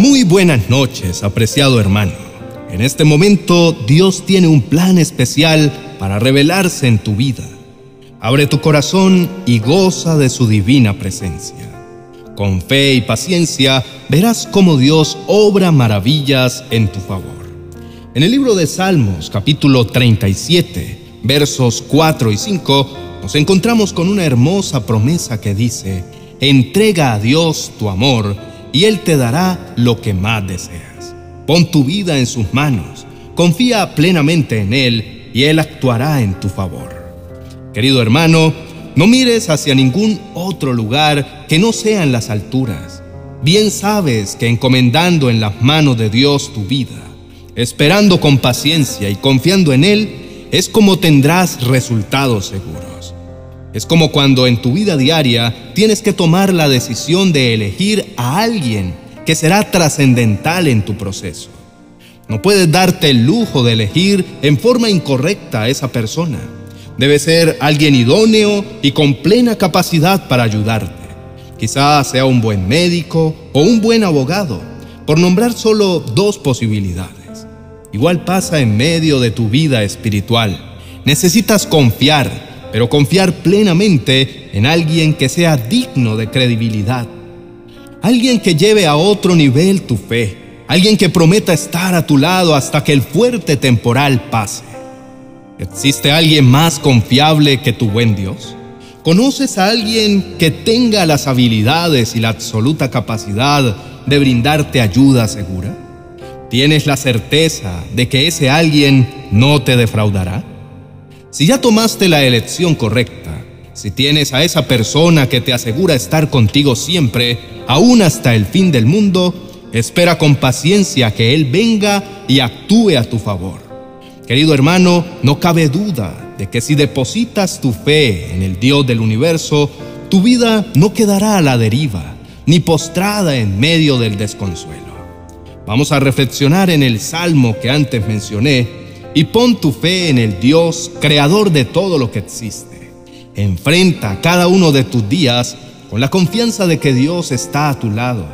Muy buenas noches, apreciado hermano. En este momento Dios tiene un plan especial para revelarse en tu vida. Abre tu corazón y goza de su divina presencia. Con fe y paciencia verás cómo Dios obra maravillas en tu favor. En el libro de Salmos, capítulo 37, versos 4 y 5, nos encontramos con una hermosa promesa que dice, entrega a Dios tu amor y Él te dará lo que más deseas. Pon tu vida en sus manos, confía plenamente en Él y Él actuará en tu favor. Querido hermano, no mires hacia ningún otro lugar que no sean las alturas. Bien sabes que encomendando en las manos de Dios tu vida, esperando con paciencia y confiando en Él, es como tendrás resultados seguros. Es como cuando en tu vida diaria tienes que tomar la decisión de elegir a alguien que será trascendental en tu proceso. No puedes darte el lujo de elegir en forma incorrecta a esa persona. Debe ser alguien idóneo y con plena capacidad para ayudarte. Quizás sea un buen médico o un buen abogado, por nombrar solo dos posibilidades. Igual pasa en medio de tu vida espiritual. Necesitas confiar pero confiar plenamente en alguien que sea digno de credibilidad. Alguien que lleve a otro nivel tu fe. Alguien que prometa estar a tu lado hasta que el fuerte temporal pase. ¿Existe alguien más confiable que tu buen Dios? ¿Conoces a alguien que tenga las habilidades y la absoluta capacidad de brindarte ayuda segura? ¿Tienes la certeza de que ese alguien no te defraudará? Si ya tomaste la elección correcta, si tienes a esa persona que te asegura estar contigo siempre, aún hasta el fin del mundo, espera con paciencia que Él venga y actúe a tu favor. Querido hermano, no cabe duda de que si depositas tu fe en el Dios del universo, tu vida no quedará a la deriva, ni postrada en medio del desconsuelo. Vamos a reflexionar en el salmo que antes mencioné, y pon tu fe en el Dios, creador de todo lo que existe. Enfrenta cada uno de tus días con la confianza de que Dios está a tu lado.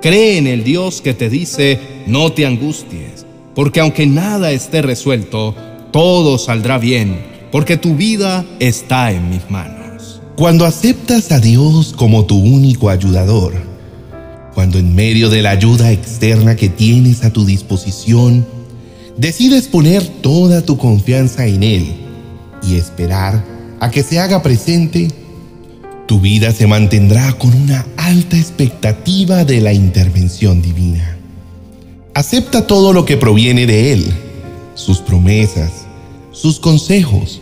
Cree en el Dios que te dice, no te angusties, porque aunque nada esté resuelto, todo saldrá bien, porque tu vida está en mis manos. Cuando aceptas a Dios como tu único ayudador, cuando en medio de la ayuda externa que tienes a tu disposición, decides poner toda tu confianza en Él y esperar a que se haga presente, tu vida se mantendrá con una alta expectativa de la intervención divina. Acepta todo lo que proviene de Él, sus promesas, sus consejos,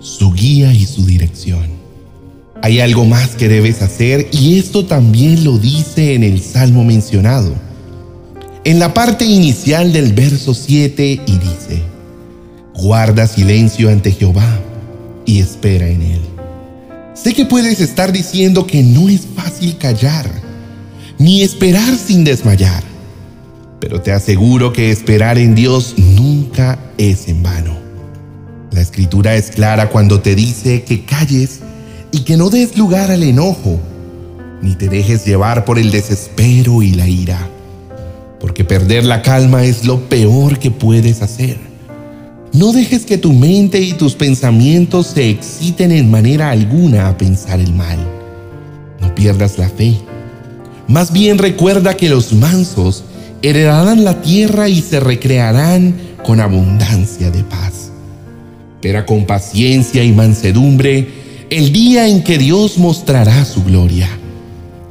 su guía y su dirección. Hay algo más que debes hacer y esto también lo dice en el Salmo mencionado en la parte inicial del verso 7 y dice, guarda silencio ante Jehová y espera en él. Sé que puedes estar diciendo que no es fácil callar, ni esperar sin desmayar, pero te aseguro que esperar en Dios nunca es en vano. La escritura es clara cuando te dice que calles y que no des lugar al enojo, ni te dejes llevar por el desespero y la ira porque perder la calma es lo peor que puedes hacer. No dejes que tu mente y tus pensamientos se exciten en manera alguna a pensar el mal. No pierdas la fe. Más bien recuerda que los mansos heredarán la tierra y se recrearán con abundancia de paz. Espera con paciencia y mansedumbre el día en que Dios mostrará su gloria.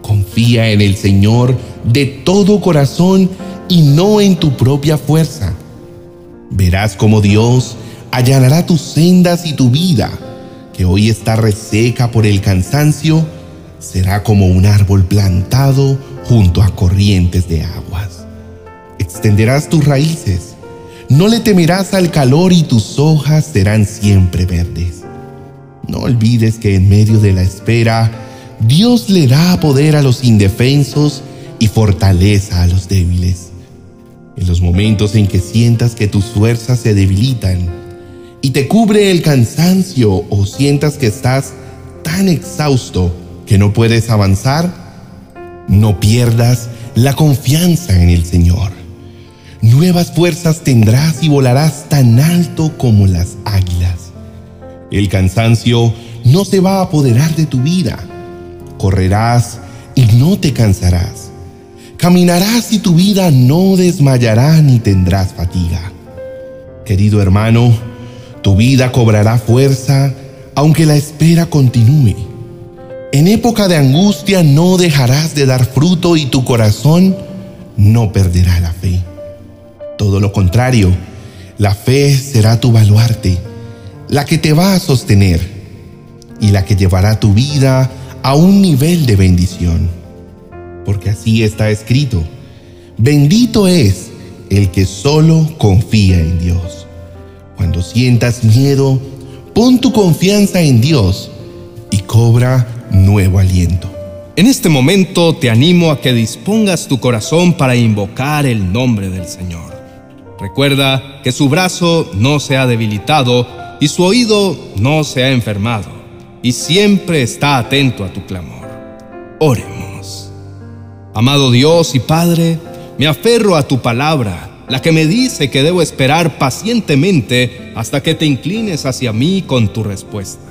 Confía en el Señor de todo corazón y no en tu propia fuerza. Verás cómo Dios allanará tus sendas y tu vida, que hoy está reseca por el cansancio, será como un árbol plantado junto a corrientes de aguas. Extenderás tus raíces, no le temerás al calor y tus hojas serán siempre verdes. No olvides que en medio de la espera, Dios le da poder a los indefensos y fortaleza a los débiles. En los momentos en que sientas que tus fuerzas se debilitan y te cubre el cansancio o sientas que estás tan exhausto que no puedes avanzar, no pierdas la confianza en el Señor. Nuevas fuerzas tendrás y volarás tan alto como las águilas. El cansancio no se va a apoderar de tu vida. Correrás y no te cansarás. Caminarás y tu vida no desmayará ni tendrás fatiga. Querido hermano, tu vida cobrará fuerza aunque la espera continúe. En época de angustia no dejarás de dar fruto y tu corazón no perderá la fe. Todo lo contrario, la fe será tu baluarte, la que te va a sostener y la que llevará tu vida a un nivel de bendición. Porque así está escrito, bendito es el que solo confía en Dios. Cuando sientas miedo, pon tu confianza en Dios y cobra nuevo aliento. En este momento te animo a que dispongas tu corazón para invocar el nombre del Señor. Recuerda que su brazo no se ha debilitado y su oído no se ha enfermado, y siempre está atento a tu clamor. Oremos. Amado Dios y Padre, me aferro a tu palabra, la que me dice que debo esperar pacientemente hasta que te inclines hacia mí con tu respuesta.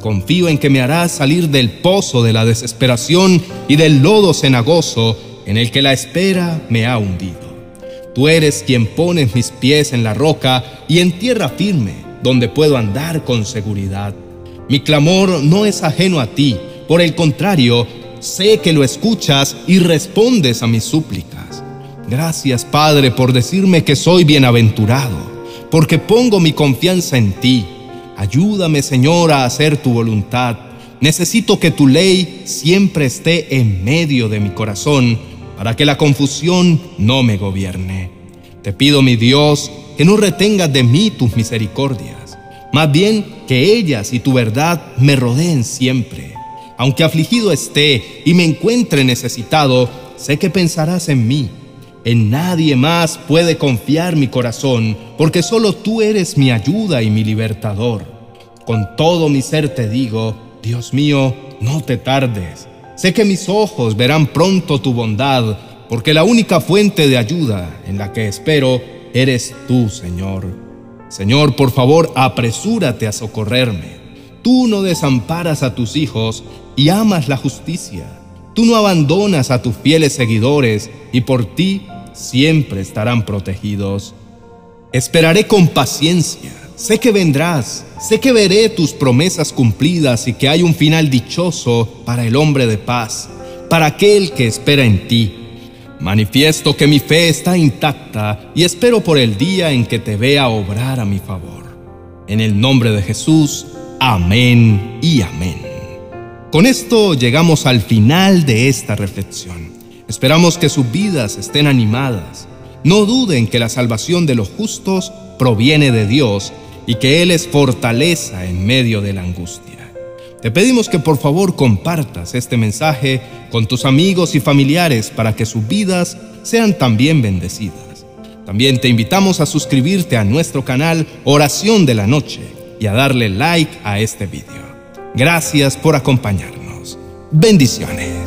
Confío en que me harás salir del pozo de la desesperación y del lodo cenagoso en el que la espera me ha hundido. Tú eres quien pones mis pies en la roca y en tierra firme, donde puedo andar con seguridad. Mi clamor no es ajeno a ti, por el contrario, sé que lo escuchas y respondes a mis súplicas. Gracias, Padre, por decirme que soy bienaventurado, porque pongo mi confianza en ti. Ayúdame, Señor, a hacer tu voluntad. Necesito que tu ley siempre esté en medio de mi corazón para que la confusión no me gobierne. Te pido, mi Dios, que no retengas de mí tus misericordias, más bien que ellas y tu verdad me rodeen siempre. Aunque afligido esté y me encuentre necesitado, sé que pensarás en mí. En nadie más puede confiar mi corazón, porque solo tú eres mi ayuda y mi libertador. Con todo mi ser te digo, Dios mío, no te tardes Sé que mis ojos verán pronto tu bondad, porque la única fuente de ayuda en la que espero eres tú, Señor. Señor, por favor, apresúrate a socorrerme. Tú no desamparas a tus hijos y amas la justicia. Tú no abandonas a tus fieles seguidores y por ti siempre estarán protegidos. Esperaré con paciencia Sé que vendrás, sé que veré tus promesas cumplidas y que hay un final dichoso para el hombre de paz, para aquel que espera en ti. Manifiesto que mi fe está intacta y espero por el día en que te vea obrar a mi favor. En el nombre de Jesús, amén y amén. Con esto llegamos al final de esta reflexión. Esperamos que sus vidas estén animadas. No duden que la salvación de los justos proviene de Dios y que Él es fortaleza en medio de la angustia. Te pedimos que por favor compartas este mensaje con tus amigos y familiares para que sus vidas sean también bendecidas. También te invitamos a suscribirte a nuestro canal Oración de la Noche y a darle like a este video. Gracias por acompañarnos. Bendiciones.